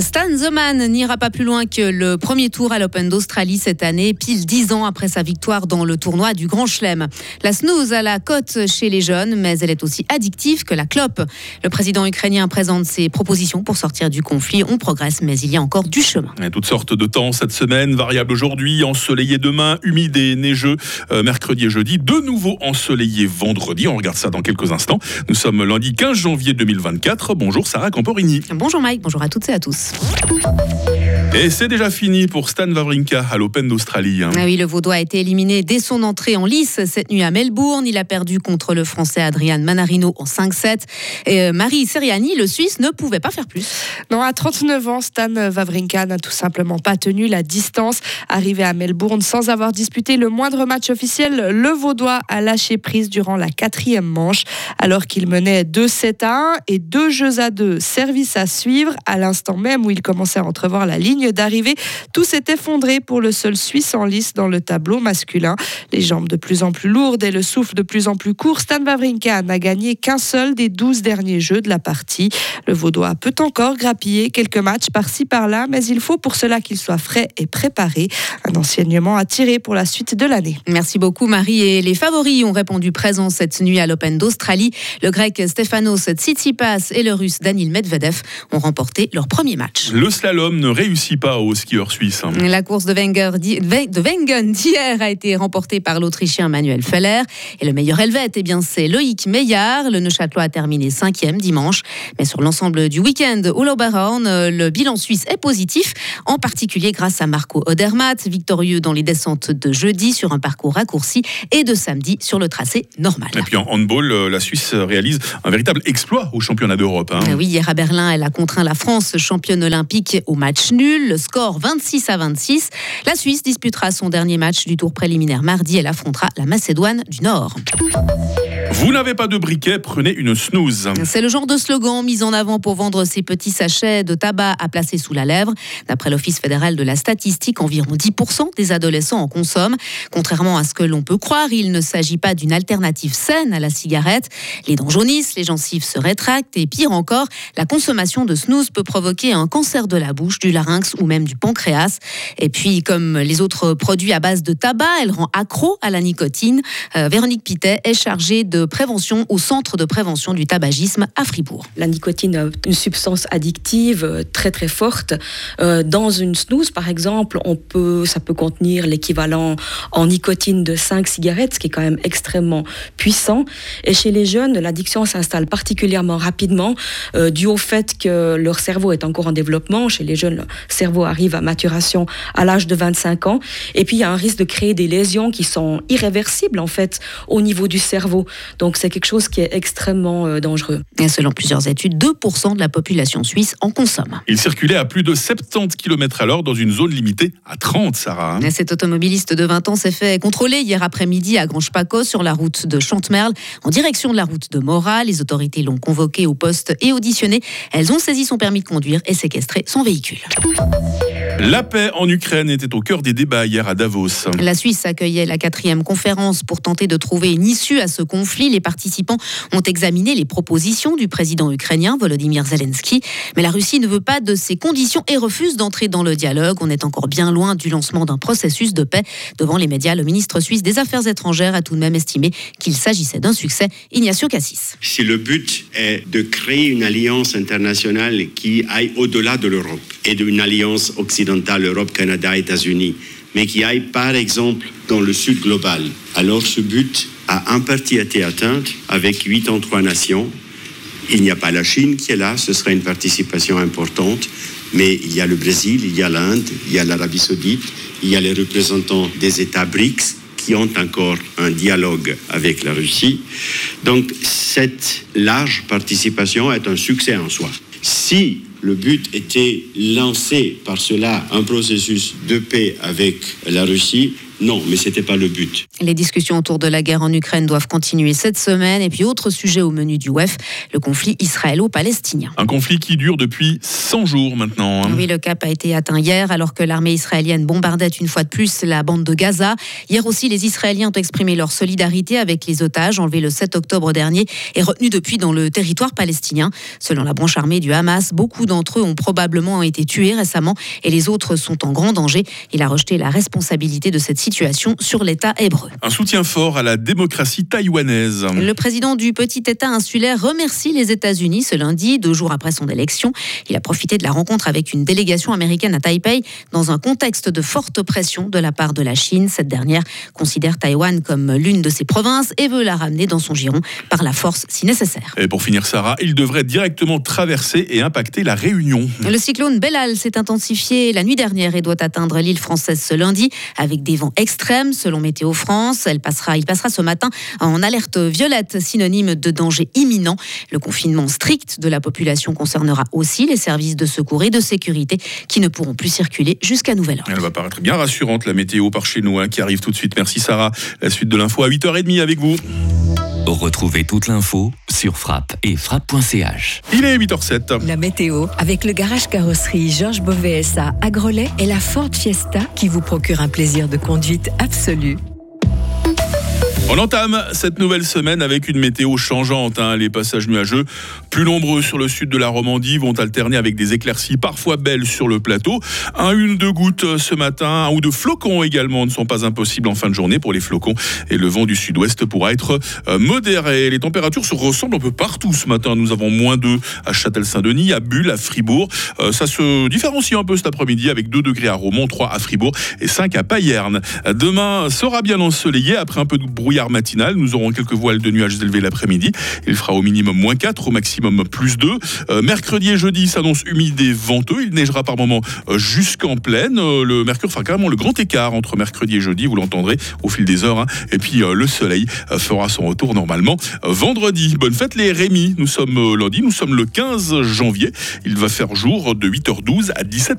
Stan Zeman n'ira pas plus loin que le premier tour à l'Open d'Australie cette année, pile dix ans après sa victoire dans le tournoi du Grand Chelem. La snooze a la cote chez les jeunes, mais elle est aussi addictive que la clope. Le président ukrainien présente ses propositions pour sortir du conflit. On progresse, mais il y a encore du chemin. Et toutes sortes de temps cette semaine, variable aujourd'hui, ensoleillé demain, humide et neigeux euh, mercredi et jeudi, de nouveau ensoleillé vendredi. On regarde ça dans quelques instants. Nous sommes lundi 15 janvier 2024. Bonjour Sarah Camporini. Bonjour Mike, bonjour à toutes et à tous. Mix. Et c'est déjà fini pour Stan Wawrinka à l'Open d'Australie. Ah oui, le Vaudois a été éliminé dès son entrée en lice cette nuit à Melbourne. Il a perdu contre le Français Adrian Manarino en 5-7. Et euh, Marie Seriani, le Suisse, ne pouvait pas faire plus. Non, à 39 ans, Stan Wawrinka n'a tout simplement pas tenu la distance. Arrivé à Melbourne sans avoir disputé le moindre match officiel, le Vaudois a lâché prise durant la quatrième manche, alors qu'il menait 2-7 à 1 et 2 jeux à 2. Service à suivre à l'instant même où il commençait à entrevoir la ligne d'arrivée. Tout s'est effondré pour le seul Suisse en lice dans le tableau masculin. Les jambes de plus en plus lourdes et le souffle de plus en plus court, Stan Wawrinka n'a gagné qu'un seul des 12 derniers jeux de la partie. Le Vaudois peut encore grappiller quelques matchs par-ci par-là, mais il faut pour cela qu'il soit frais et préparé. Un enseignement à tirer pour la suite de l'année. Merci beaucoup Marie. Et les favoris ont répondu présent cette nuit à l'Open d'Australie. Le grec Stefanos Tsitsipas et le russe Danil Medvedev ont remporté leur premier match. Le slalom ne réussit pas aux skieurs suisses. Hein. La course de, Wenger, de Wengen d'hier a été remportée par l'Autrichien Manuel Feller. Et le meilleur helvète, eh bien, c'est Loïc Meillard. Le Neuchâtelois a terminé cinquième dimanche. Mais sur l'ensemble du week-end au Lauberhorn, le bilan suisse est positif, en particulier grâce à Marco Odermatt, victorieux dans les descentes de jeudi sur un parcours raccourci et de samedi sur le tracé normal. Et puis en handball, euh, la Suisse réalise un véritable exploit au championnat d'Europe. Hein. Oui, hier à Berlin, elle a contraint la France, championne olympique, au match nul le score 26 à 26. La Suisse disputera son dernier match du tour préliminaire mardi. Elle affrontera la Macédoine du Nord. Vous n'avez pas de briquet, prenez une snooze. C'est le genre de slogan mis en avant pour vendre ces petits sachets de tabac à placer sous la lèvre. D'après l'Office fédéral de la statistique, environ 10% des adolescents en consomment. Contrairement à ce que l'on peut croire, il ne s'agit pas d'une alternative saine à la cigarette. Les dents jaunissent, les gencives se rétractent et pire encore, la consommation de snooze peut provoquer un cancer de la bouche, du larynx ou même du pancréas. Et puis, comme les autres produits à base de tabac, elle rend accro à la nicotine. Euh, Véronique Pitet est chargée de prévention au centre de prévention du tabagisme à Fribourg. La nicotine est une substance addictive euh, très très forte. Euh, dans une snooze, par exemple, on peut, ça peut contenir l'équivalent en nicotine de 5 cigarettes, ce qui est quand même extrêmement puissant. Et chez les jeunes, l'addiction s'installe particulièrement rapidement, euh, dû au fait que leur cerveau est encore en développement. Chez les jeunes, le cerveau arrive à maturation à l'âge de 25 ans. Et puis, il y a un risque de créer des lésions qui sont irréversibles, en fait, au niveau du cerveau. Donc c'est quelque chose qui est extrêmement euh, dangereux. Et selon plusieurs études, 2% de la population suisse en consomme. Il circulait à plus de 70 km à l'heure dans une zone limitée à 30, Sarah. Hein. Cet automobiliste de 20 ans s'est fait contrôler hier après-midi à Grange-Paco sur la route de Chantemerle en direction de la route de Mora. Les autorités l'ont convoqué au poste et auditionné. Elles ont saisi son permis de conduire et séquestré son véhicule. La paix en Ukraine était au cœur des débats hier à Davos. La Suisse accueillait la quatrième conférence pour tenter de trouver une issue à ce conflit. Les participants ont examiné les propositions du président ukrainien Volodymyr Zelensky. Mais la Russie ne veut pas de ces conditions et refuse d'entrer dans le dialogue. On est encore bien loin du lancement d'un processus de paix. Devant les médias, le ministre suisse des Affaires étrangères a tout de même estimé qu'il s'agissait d'un succès. Ignacio Cassis. Si le but est de créer une alliance internationale qui aille au-delà de l'Europe et d'une alliance occidentale, Europe, Canada, États-Unis, mais qui aille par exemple dans le sud global, alors ce but a en partie été atteinte avec 83 nations. Il n'y a pas la Chine qui est là, ce sera une participation importante, mais il y a le Brésil, il y a l'Inde, il y a l'Arabie saoudite, il y a les représentants des États BRICS qui ont encore un dialogue avec la Russie. Donc cette large participation est un succès en soi. Si le but était lancé par cela un processus de paix avec la Russie, Non, mais c'était pas le but. Les discussions autour de la guerre en Ukraine doivent continuer cette semaine. Et puis, autre sujet au menu du WEF, le conflit israélo-palestinien. Un conflit qui dure depuis 100 jours maintenant. hein. Oui, le cap a été atteint hier alors que l'armée israélienne bombardait une fois de plus la bande de Gaza. Hier aussi, les Israéliens ont exprimé leur solidarité avec les otages enlevés le 7 octobre dernier et retenus depuis dans le territoire palestinien. Selon la branche armée du Hamas, beaucoup d'entre eux ont probablement été tués récemment et les autres sont en grand danger. Il a rejeté la responsabilité de cette situation sur l'État hébreu. Un soutien fort à la démocratie taïwanaise. Le président du petit État insulaire remercie les États-Unis ce lundi, deux jours après son élection. Il a profité de la rencontre avec une délégation américaine à Taipei dans un contexte de forte pression de la part de la Chine. Cette dernière considère Taïwan comme l'une de ses provinces et veut la ramener dans son giron par la force si nécessaire. Et pour finir, Sarah, il devrait directement traverser et impacter la Réunion. Le cyclone Bellal s'est intensifié la nuit dernière et doit atteindre l'île française ce lundi avec des vents extrêmes selon Météo France. Elle passera, il passera ce matin en alerte violette, synonyme de danger imminent. Le confinement strict de la population concernera aussi les services de secours et de sécurité qui ne pourront plus circuler jusqu'à nouvel ordre. Elle va paraître bien rassurante, la météo par chez nous, hein, qui arrive tout de suite. Merci Sarah. La suite de l'info à 8h30 avec vous. Retrouvez toute l'info sur frappe et frappe.ch. Il est 8h07. La météo avec le garage carrosserie Georges Beauvais à Grelais et la Ford Fiesta qui vous procure un plaisir de conduite absolu. On entame cette nouvelle semaine avec une météo changeante. hein. Les passages nuageux, plus nombreux sur le sud de la Romandie, vont alterner avec des éclaircies parfois belles sur le plateau. Un, une, deux gouttes ce matin, un ou deux flocons également ne sont pas impossibles en fin de journée pour les flocons. Et le vent du sud-ouest pourra être euh, modéré. Les températures se ressemblent un peu partout ce matin. Nous avons moins 2 à Châtel-Saint-Denis, à Bulle, à Fribourg. Euh, ça se différencie un peu cet après-midi avec 2 degrés à Romont, 3 à Fribourg et 5 à Payerne. Demain sera bien ensoleillé après un peu de matinal. Nous aurons quelques voiles de nuages élevés l'après-midi. Il fera au minimum moins 4, au maximum plus 2. Euh, mercredi et jeudi s'annonce humide et venteux. Il neigera par moments euh, jusqu'en plaine. Euh, le mercure fera carrément le grand écart entre mercredi et jeudi. Vous l'entendrez au fil des heures. hein. Et puis le soleil fera son retour normalement vendredi. Bonne fête les Rémi. Nous sommes lundi, nous sommes le 15 janvier. Il va faire jour de 8h12 à 17h.